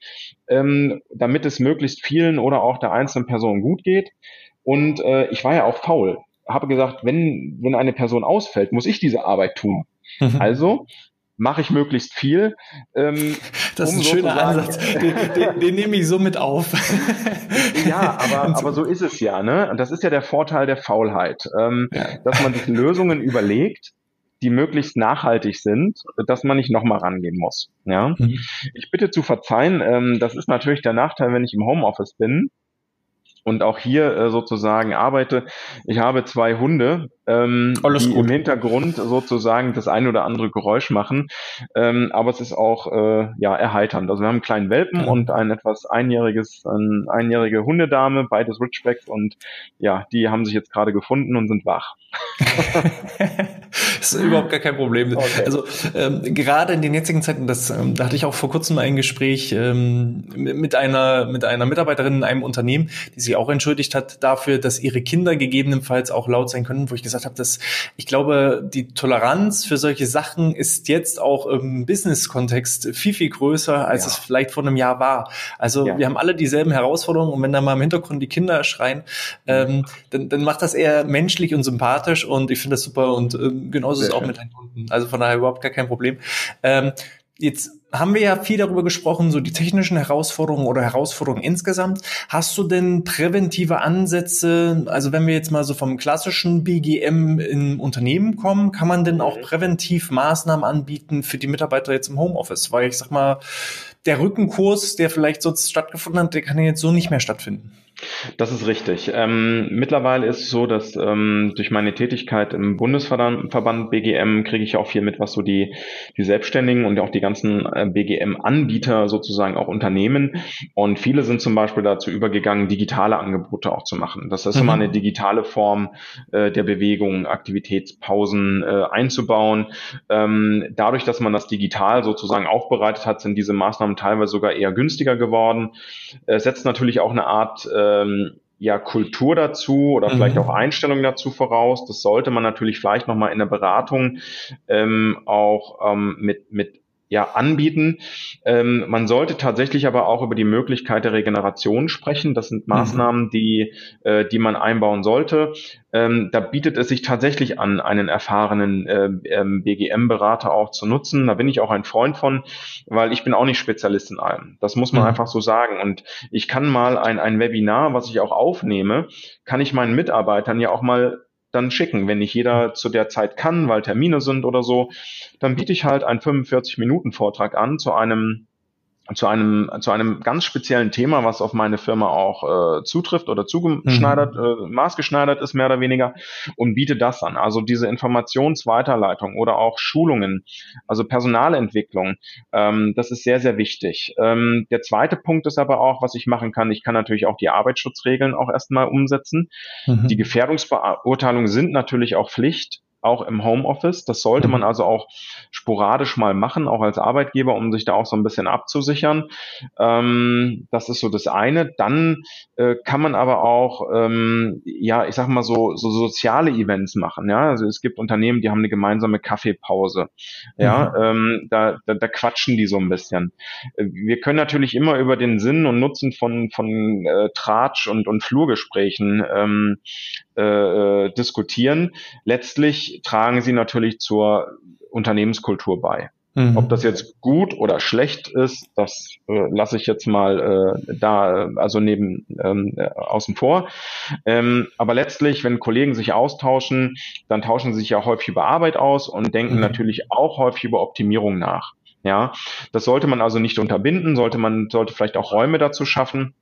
ähm, damit es möglichst vielen oder auch der einzelnen Person gut geht. Und äh, ich war ja auch faul. Habe gesagt, wenn, wenn eine Person ausfällt, muss ich diese Arbeit tun. Mhm. *laughs* Also mache ich möglichst viel. Ähm, das um ist ein schöner Ansatz. Den, den, den nehme ich so mit auf. *laughs* ja, aber, *laughs* aber so ist es ja. Ne? Und das ist ja der Vorteil der Faulheit, ähm, ja. dass man sich Lösungen überlegt, die möglichst nachhaltig sind, dass man nicht nochmal rangehen muss. Ja? Mhm. Ich bitte zu verzeihen, ähm, das ist natürlich der Nachteil, wenn ich im Homeoffice bin und auch hier äh, sozusagen arbeite. Ich habe zwei Hunde, ähm, die gut. im Hintergrund sozusagen das ein oder andere Geräusch machen, ähm, aber es ist auch äh, ja erheiternd. Also wir haben einen kleinen Welpen mhm. und ein etwas einjähriges, eine einjährige Hundedame, beides Ridgebacks und ja, die haben sich jetzt gerade gefunden und sind wach. *laughs* das ist überhaupt gar kein Problem. Okay. Also ähm, gerade in den jetzigen Zeiten, das, ähm, da hatte ich auch vor kurzem ein Gespräch ähm, mit einer mit einer Mitarbeiterin in einem Unternehmen, die sich auch entschuldigt hat dafür, dass ihre Kinder gegebenenfalls auch laut sein können, wo ich gesagt habe, dass ich glaube, die Toleranz für solche Sachen ist jetzt auch im Business-Kontext viel viel größer, als ja. es vielleicht vor einem Jahr war. Also ja. wir haben alle dieselben Herausforderungen und wenn da mal im Hintergrund die Kinder schreien, ähm, dann, dann macht das eher menschlich und sympathisch und ich finde das super und ähm, genauso ist es auch mit deinen Kunden. Also von daher überhaupt gar kein Problem. Ähm, jetzt haben wir ja viel darüber gesprochen, so die technischen Herausforderungen oder Herausforderungen insgesamt. Hast du denn präventive Ansätze? Also wenn wir jetzt mal so vom klassischen BGM in Unternehmen kommen, kann man denn auch mhm. präventiv Maßnahmen anbieten für die Mitarbeiter jetzt im Homeoffice? Weil ich sag mal, der Rückenkurs, der vielleicht sonst stattgefunden hat, der kann ja jetzt so nicht mehr stattfinden. Das ist richtig. Ähm, mittlerweile ist es so, dass ähm, durch meine Tätigkeit im Bundesverband BGM kriege ich auch viel mit, was so die, die Selbstständigen und auch die ganzen äh, BGM-Anbieter sozusagen auch Unternehmen. Und viele sind zum Beispiel dazu übergegangen, digitale Angebote auch zu machen. Das ist mhm. immer eine digitale Form äh, der Bewegung, Aktivitätspausen äh, einzubauen. Ähm, dadurch, dass man das digital sozusagen aufbereitet hat, sind diese Maßnahmen teilweise sogar eher günstiger geworden. Es setzt natürlich auch eine Art äh, ähm, ja Kultur dazu oder vielleicht mhm. auch Einstellung dazu voraus. Das sollte man natürlich vielleicht nochmal in der Beratung ähm, auch ähm, mit, mit ja, anbieten. Ähm, man sollte tatsächlich aber auch über die Möglichkeit der Regeneration sprechen. Das sind mhm. Maßnahmen, die, äh, die man einbauen sollte. Ähm, da bietet es sich tatsächlich an, einen erfahrenen äh, ähm, BGM-Berater auch zu nutzen. Da bin ich auch ein Freund von, weil ich bin auch nicht Spezialist in allem. Das muss man mhm. einfach so sagen. Und ich kann mal ein, ein Webinar, was ich auch aufnehme, kann ich meinen Mitarbeitern ja auch mal dann schicken. Wenn nicht jeder zu der Zeit kann, weil Termine sind oder so, dann biete ich halt einen 45-Minuten-Vortrag an zu einem zu einem zu einem ganz speziellen Thema, was auf meine Firma auch äh, zutrifft oder zugeschneidert, mhm. äh, maßgeschneidert ist mehr oder weniger und biete das an. Also diese Informationsweiterleitung oder auch Schulungen, also Personalentwicklung, ähm, das ist sehr sehr wichtig. Ähm, der zweite Punkt ist aber auch, was ich machen kann. Ich kann natürlich auch die Arbeitsschutzregeln auch erstmal umsetzen. Mhm. Die Gefährdungsbeurteilungen sind natürlich auch Pflicht auch im Homeoffice. Das sollte man mhm. also auch sporadisch mal machen, auch als Arbeitgeber, um sich da auch so ein bisschen abzusichern. Ähm, das ist so das eine. Dann äh, kann man aber auch, ähm, ja, ich sag mal so, so soziale Events machen. Ja, also es gibt Unternehmen, die haben eine gemeinsame Kaffeepause. Ja, mhm. ähm, da, da, da quatschen die so ein bisschen. Wir können natürlich immer über den Sinn und Nutzen von von äh, Tratsch und und Flurgesprächen ähm, äh, äh, diskutieren. Letztlich tragen sie natürlich zur Unternehmenskultur bei. Mhm. Ob das jetzt gut oder schlecht ist, das äh, lasse ich jetzt mal äh, da, also neben ähm, äh, außen vor. Ähm, aber letztlich, wenn Kollegen sich austauschen, dann tauschen sie sich ja häufig über Arbeit aus und denken mhm. natürlich auch häufig über Optimierung nach. Ja, das sollte man also nicht unterbinden, sollte man sollte vielleicht auch Räume dazu schaffen.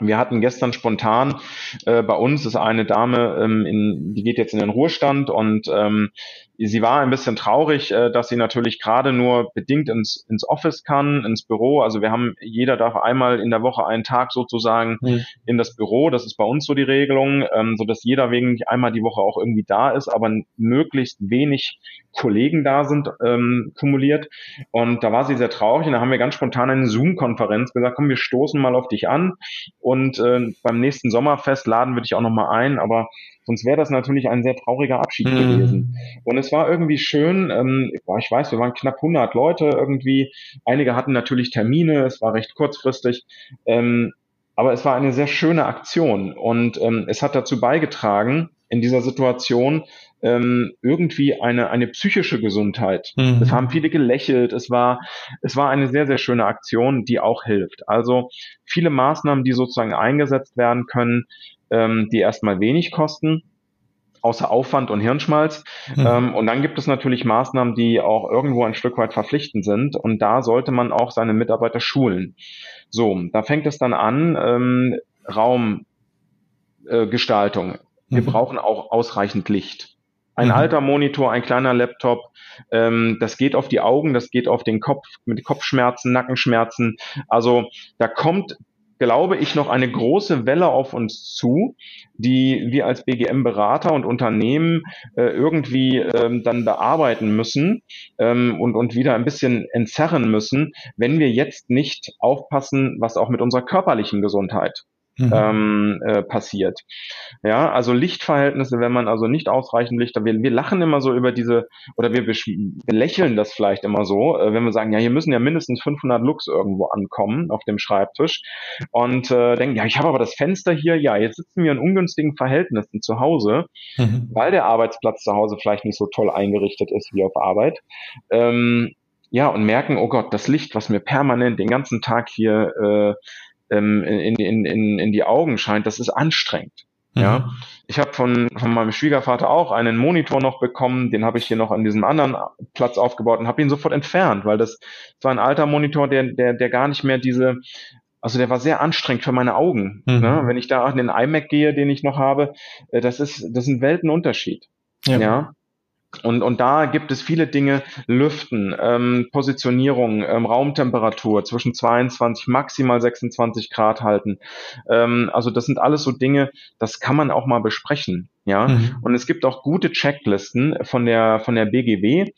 Wir hatten gestern spontan äh, bei uns ist eine Dame, ähm, in, die geht jetzt in den Ruhestand und ähm, sie war ein bisschen traurig, äh, dass sie natürlich gerade nur bedingt ins, ins Office kann, ins Büro. Also wir haben, jeder darf einmal in der Woche einen Tag sozusagen mhm. in das Büro. Das ist bei uns so die Regelung, ähm, so dass jeder wegen einmal die Woche auch irgendwie da ist, aber möglichst wenig Kollegen da sind ähm, kumuliert. Und da war sie sehr traurig und da haben wir ganz spontan eine Zoom-Konferenz gesagt, komm, wir stoßen mal auf dich an und äh, beim nächsten Sommerfest laden wir dich auch nochmal ein, aber sonst wäre das natürlich ein sehr trauriger Abschied mhm. gewesen. Und es war irgendwie schön, ähm, ich weiß, wir waren knapp 100 Leute irgendwie, einige hatten natürlich Termine, es war recht kurzfristig, ähm, aber es war eine sehr schöne Aktion und ähm, es hat dazu beigetragen, in dieser Situation ähm, irgendwie eine, eine psychische Gesundheit. Mhm. Es haben viele gelächelt. Es war, es war eine sehr, sehr schöne Aktion, die auch hilft. Also viele Maßnahmen, die sozusagen eingesetzt werden können, ähm, die erstmal wenig kosten, außer Aufwand und Hirnschmalz. Mhm. Ähm, und dann gibt es natürlich Maßnahmen, die auch irgendwo ein Stück weit verpflichtend sind. Und da sollte man auch seine Mitarbeiter schulen. So, da fängt es dann an, ähm, Raumgestaltung. Äh, Wir mhm. brauchen auch ausreichend Licht. Ein mhm. alter Monitor, ein kleiner Laptop, ähm, das geht auf die Augen, das geht auf den Kopf mit Kopfschmerzen, Nackenschmerzen. Also da kommt glaube ich, noch eine große Welle auf uns zu, die wir als BGM-Berater und Unternehmen äh, irgendwie ähm, dann bearbeiten müssen ähm, und, und wieder ein bisschen entzerren müssen, wenn wir jetzt nicht aufpassen, was auch mit unserer körperlichen Gesundheit mhm. ähm, äh, passiert. Ja, also Lichtverhältnisse, wenn man also nicht ausreichend Licht, wir, wir lachen immer so über diese, oder wir belächeln das vielleicht immer so, äh, wenn wir sagen, ja, hier müssen ja mindestens 500 Lux irgendwo ankommen auf dem Schreibtisch und äh, denken, ja, ich habe aber das Fenster hier, ja, jetzt sitzen wir in ungünstigen Verhältnissen zu Hause, mhm. weil der Arbeitsplatz zu Hause vielleicht nicht so toll eingerichtet ist wie auf Arbeit. Ähm, ja, und merken, oh Gott, das Licht, was mir permanent den ganzen Tag hier äh, ähm, in, in, in, in die Augen scheint, das ist anstrengend. Mhm. Ja, ich habe von, von meinem Schwiegervater auch einen Monitor noch bekommen, den habe ich hier noch an diesem anderen Platz aufgebaut und habe ihn sofort entfernt, weil das war ein alter Monitor, der, der, der gar nicht mehr diese Also der war sehr anstrengend für meine Augen. Mhm. Ne? Wenn ich da an den iMac gehe, den ich noch habe, äh, das ist, das ist ein Weltenunterschied. Ja. ja? Und, und da gibt es viele Dinge, Lüften, ähm, Positionierung, ähm, Raumtemperatur zwischen 22, maximal 26 Grad halten. Ähm, also das sind alles so Dinge, das kann man auch mal besprechen. Ja, mhm. und es gibt auch gute Checklisten von der von der BGW.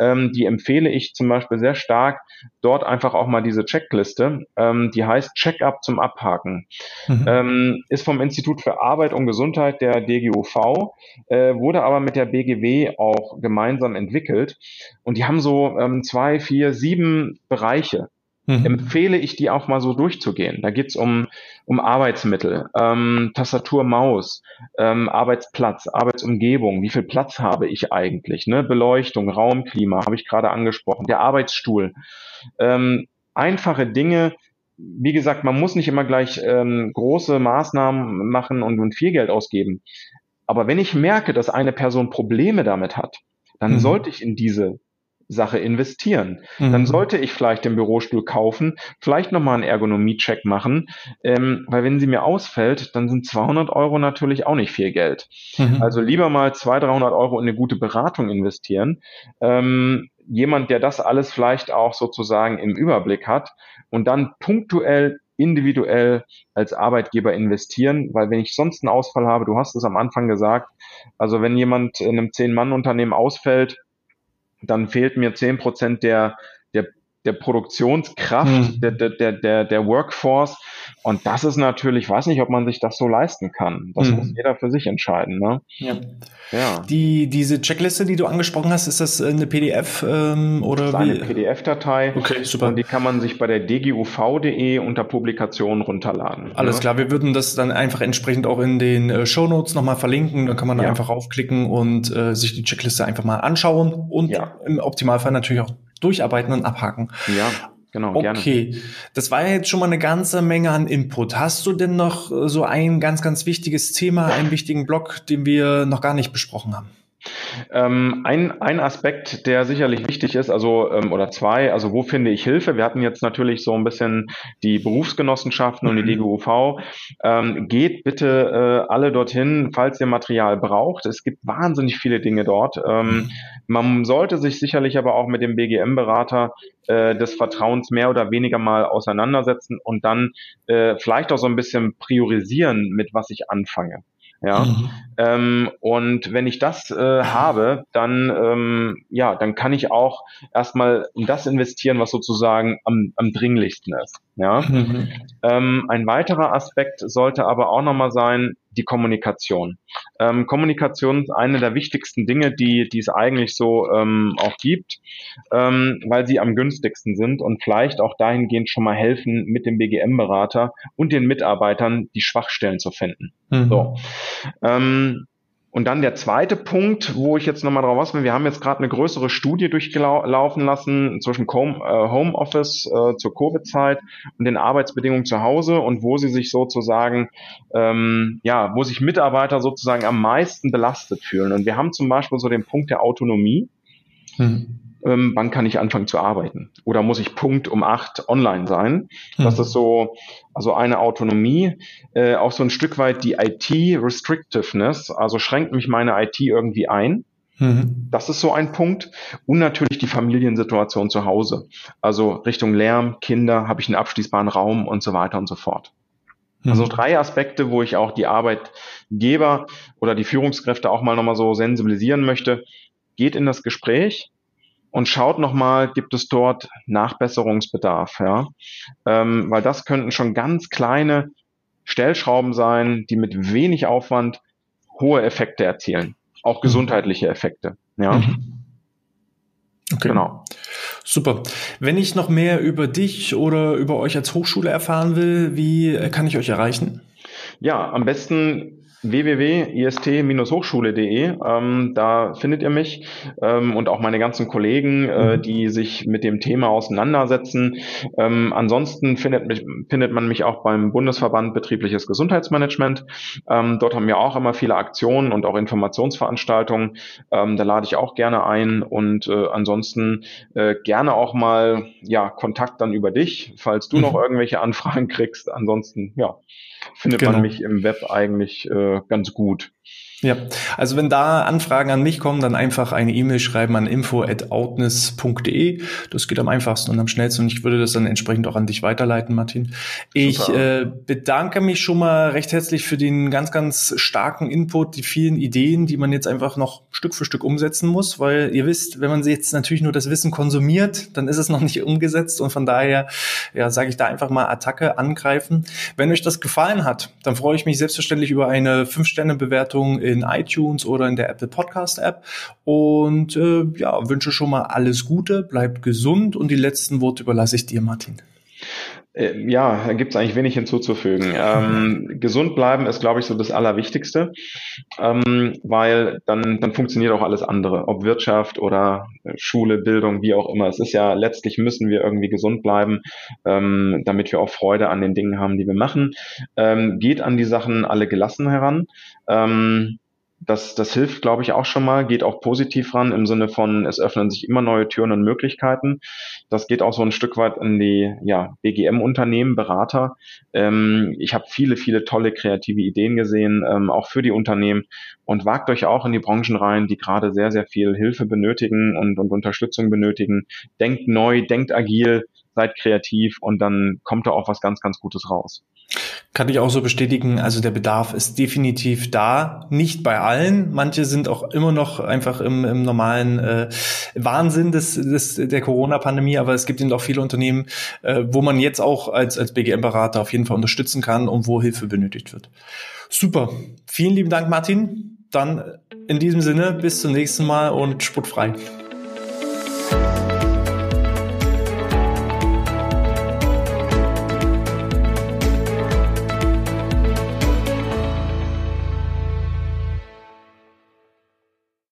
Ähm, die empfehle ich zum Beispiel sehr stark. Dort einfach auch mal diese Checkliste. Ähm, die heißt Checkup zum Abhaken. Mhm. Ähm, ist vom Institut für Arbeit und Gesundheit der DGUV, äh, wurde aber mit der BGW auch gemeinsam entwickelt. Und die haben so ähm, zwei, vier, sieben Bereiche mhm. empfehle ich die auch mal so durchzugehen. Da geht's um, um Arbeitsmittel, ähm, Tastatur, Maus, ähm, Arbeitsplatz, Arbeitsumgebung, wie viel Platz habe ich eigentlich, ne? Beleuchtung, Raumklima, habe ich gerade angesprochen, der Arbeitsstuhl. Ähm, einfache Dinge, wie gesagt, man muss nicht immer gleich ähm, große Maßnahmen machen und, und viel Geld ausgeben. Aber wenn ich merke, dass eine Person Probleme damit hat, dann mhm. sollte ich in diese Sache investieren. Mhm. Dann sollte ich vielleicht den Bürostuhl kaufen, vielleicht nochmal einen Ergonomie-Check machen, ähm, weil wenn sie mir ausfällt, dann sind 200 Euro natürlich auch nicht viel Geld. Mhm. Also lieber mal 200, 300 Euro in eine gute Beratung investieren. Ähm, jemand, der das alles vielleicht auch sozusagen im Überblick hat und dann punktuell individuell als Arbeitgeber investieren, weil wenn ich sonst einen Ausfall habe, du hast es am Anfang gesagt, also wenn jemand in einem Zehn-Mann-Unternehmen ausfällt, dann fehlt mir zehn Prozent der, der, der Produktionskraft, mhm. der, der, der, der Workforce. Und das ist natürlich, ich weiß nicht, ob man sich das so leisten kann. Das mhm. muss jeder für sich entscheiden. Ne? Ja. ja. Die, diese Checkliste, die du angesprochen hast, ist das eine PDF ähm, oder das ist eine PDF-Datei. Okay, super. Und die kann man sich bei der dguv.de unter Publikationen runterladen. Alles ne? klar, wir würden das dann einfach entsprechend auch in den äh, Show Notes nochmal verlinken. Dann kann man da ja. einfach raufklicken und äh, sich die Checkliste einfach mal anschauen und ja. im Optimalfall natürlich auch durcharbeiten und abhaken. Ja. Genau, okay. gerne. Okay, das war jetzt schon mal eine ganze Menge an Input. Hast du denn noch äh, so ein ganz, ganz wichtiges Thema, einen wichtigen Block, den wir noch gar nicht besprochen haben? Ähm, ein, ein Aspekt, der sicherlich wichtig ist, also ähm, oder zwei, also wo finde ich Hilfe? Wir hatten jetzt natürlich so ein bisschen die Berufsgenossenschaften und die mhm. DGUV. Ähm, geht bitte äh, alle dorthin, falls ihr Material braucht. Es gibt wahnsinnig viele Dinge dort. Ähm, man sollte sich sicherlich aber auch mit dem BGM-Berater äh, des Vertrauens mehr oder weniger mal auseinandersetzen und dann äh, vielleicht auch so ein bisschen priorisieren, mit was ich anfange. Ja. Mhm. Ähm, und wenn ich das äh, habe, dann ähm, ja, dann kann ich auch erstmal in das investieren, was sozusagen am, am dringlichsten ist. Ja. Mhm. Ähm, ein weiterer Aspekt sollte aber auch nochmal sein, die Kommunikation. Ähm, Kommunikation ist eine der wichtigsten Dinge, die, die es eigentlich so ähm, auch gibt, ähm, weil sie am günstigsten sind und vielleicht auch dahingehend schon mal helfen, mit dem BGM-Berater und den Mitarbeitern die Schwachstellen zu finden. Mhm. So. Ähm, und dann der zweite Punkt, wo ich jetzt nochmal drauf was will, wir haben jetzt gerade eine größere Studie durchlaufen lassen zwischen äh, Homeoffice äh, zur Covid-Zeit und den Arbeitsbedingungen zu Hause und wo sie sich sozusagen, ähm, ja, wo sich Mitarbeiter sozusagen am meisten belastet fühlen. Und wir haben zum Beispiel so den Punkt der Autonomie. Mhm ähm, wann kann ich anfangen zu arbeiten? Oder muss ich Punkt um acht online sein? Mhm. Das ist so, also eine Autonomie, äh, auch so ein Stück weit die IT-Restrictiveness, also schränkt mich meine IT irgendwie ein. Mhm. Das ist so ein Punkt. Und natürlich die Familiensituation zu Hause. Also Richtung Lärm, Kinder, habe ich einen abschließbaren Raum und so weiter und so fort. Also mhm. drei Aspekte, wo ich auch die Arbeitgeber oder die Führungskräfte auch mal nochmal so sensibilisieren möchte. Geht in das Gespräch, und schaut nochmal, gibt es dort Nachbesserungsbedarf, ja. Ähm, weil das könnten schon ganz kleine Stellschrauben sein, die mit wenig Aufwand hohe Effekte erzielen. Auch mhm. gesundheitliche Effekte, ja. Mhm. Okay. Genau. Super. Wenn ich noch mehr über dich oder über euch als Hochschule erfahren will, wie kann ich euch erreichen? Ja, am besten www.ist-hochschule.de. Ähm, da findet ihr mich ähm, und auch meine ganzen Kollegen, äh, mhm. die sich mit dem Thema auseinandersetzen. Ähm, ansonsten findet, mich, findet man mich auch beim Bundesverband Betriebliches Gesundheitsmanagement. Ähm, dort haben wir auch immer viele Aktionen und auch Informationsveranstaltungen. Ähm, da lade ich auch gerne ein und äh, ansonsten äh, gerne auch mal ja Kontakt dann über dich, falls du mhm. noch irgendwelche Anfragen *laughs* kriegst. Ansonsten ja findet genau. man mich im Web eigentlich äh, ganz gut. Ja, also wenn da Anfragen an mich kommen, dann einfach eine E-Mail schreiben an info@outness.de. Das geht am einfachsten und am schnellsten und ich würde das dann entsprechend auch an dich weiterleiten, Martin. Ich äh, bedanke mich schon mal recht herzlich für den ganz, ganz starken Input, die vielen Ideen, die man jetzt einfach noch Stück für Stück umsetzen muss, weil ihr wisst, wenn man jetzt natürlich nur das Wissen konsumiert, dann ist es noch nicht umgesetzt und von daher, ja, sage ich da einfach mal Attacke angreifen. Wenn euch das gefallen hat, dann freue ich mich selbstverständlich über eine 5-Sterne-Bewertung in iTunes oder in der Apple Podcast App. Und äh, ja, wünsche schon mal alles Gute, bleibt gesund und die letzten Worte überlasse ich dir, Martin. Äh, ja, da gibt es eigentlich wenig hinzuzufügen. *laughs* Ähm, gesund bleiben ist, glaube ich, so das Allerwichtigste, ähm, weil dann, dann funktioniert auch alles andere, ob Wirtschaft oder äh, Schule, Bildung, wie auch immer. Es ist ja letztlich müssen wir irgendwie gesund bleiben, ähm, damit wir auch Freude an den Dingen haben, die wir machen. Ähm, geht an die Sachen alle gelassen heran. Das, das hilft, glaube ich, auch schon mal, geht auch positiv ran im Sinne von, es öffnen sich immer neue Türen und Möglichkeiten. Das geht auch so ein Stück weit in die ja, BGM-Unternehmen, Berater. Ähm, ich habe viele, viele tolle kreative Ideen gesehen, ähm, auch für die Unternehmen. Und wagt euch auch in die Branchen rein, die gerade sehr, sehr viel Hilfe benötigen und, und Unterstützung benötigen. Denkt neu, denkt agil, seid kreativ und dann kommt da auch was ganz, ganz Gutes raus. Kann ich auch so bestätigen. Also der Bedarf ist definitiv da. Nicht bei allen. Manche sind auch immer noch einfach im, im normalen äh, Wahnsinn des, des, der Corona-Pandemie. Aber es gibt eben auch viele Unternehmen, äh, wo man jetzt auch als, als BGM-Berater auf jeden Fall unterstützen kann und wo Hilfe benötigt wird. Super. Vielen lieben Dank, Martin. Dann in diesem Sinne bis zum nächsten Mal und sportfrei.